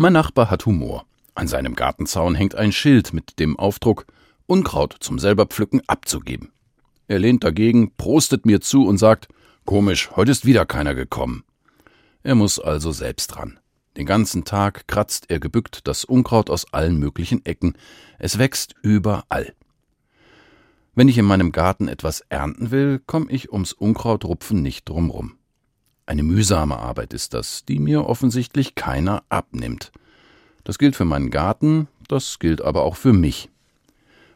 Mein Nachbar hat Humor. An seinem Gartenzaun hängt ein Schild mit dem Aufdruck Unkraut zum selber pflücken abzugeben. Er lehnt dagegen, prostet mir zu und sagt Komisch, heute ist wieder keiner gekommen. Er muss also selbst dran. Den ganzen Tag kratzt er gebückt das Unkraut aus allen möglichen Ecken. Es wächst überall. Wenn ich in meinem Garten etwas ernten will, komme ich ums Unkrautrupfen nicht drumrum. Eine mühsame Arbeit ist das, die mir offensichtlich keiner abnimmt. Das gilt für meinen Garten, das gilt aber auch für mich.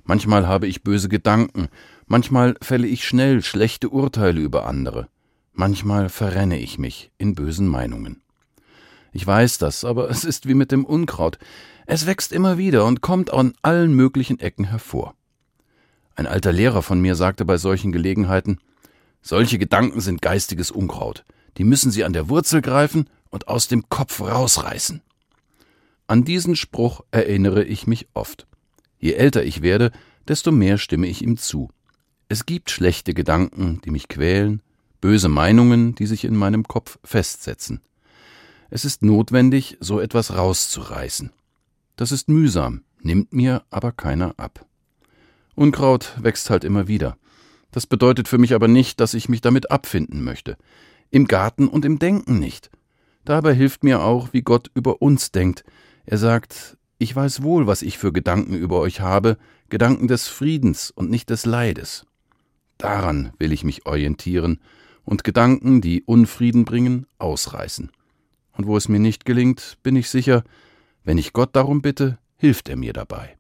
Manchmal habe ich böse Gedanken, manchmal fälle ich schnell schlechte Urteile über andere, manchmal verrenne ich mich in bösen Meinungen. Ich weiß das, aber es ist wie mit dem Unkraut. Es wächst immer wieder und kommt an allen möglichen Ecken hervor. Ein alter Lehrer von mir sagte bei solchen Gelegenheiten Solche Gedanken sind geistiges Unkraut die müssen sie an der Wurzel greifen und aus dem Kopf rausreißen. An diesen Spruch erinnere ich mich oft. Je älter ich werde, desto mehr stimme ich ihm zu. Es gibt schlechte Gedanken, die mich quälen, böse Meinungen, die sich in meinem Kopf festsetzen. Es ist notwendig, so etwas rauszureißen. Das ist mühsam, nimmt mir aber keiner ab. Unkraut wächst halt immer wieder. Das bedeutet für mich aber nicht, dass ich mich damit abfinden möchte im Garten und im Denken nicht. Dabei hilft mir auch, wie Gott über uns denkt. Er sagt, ich weiß wohl, was ich für Gedanken über euch habe, Gedanken des Friedens und nicht des Leides. Daran will ich mich orientieren und Gedanken, die Unfrieden bringen, ausreißen. Und wo es mir nicht gelingt, bin ich sicher, wenn ich Gott darum bitte, hilft er mir dabei.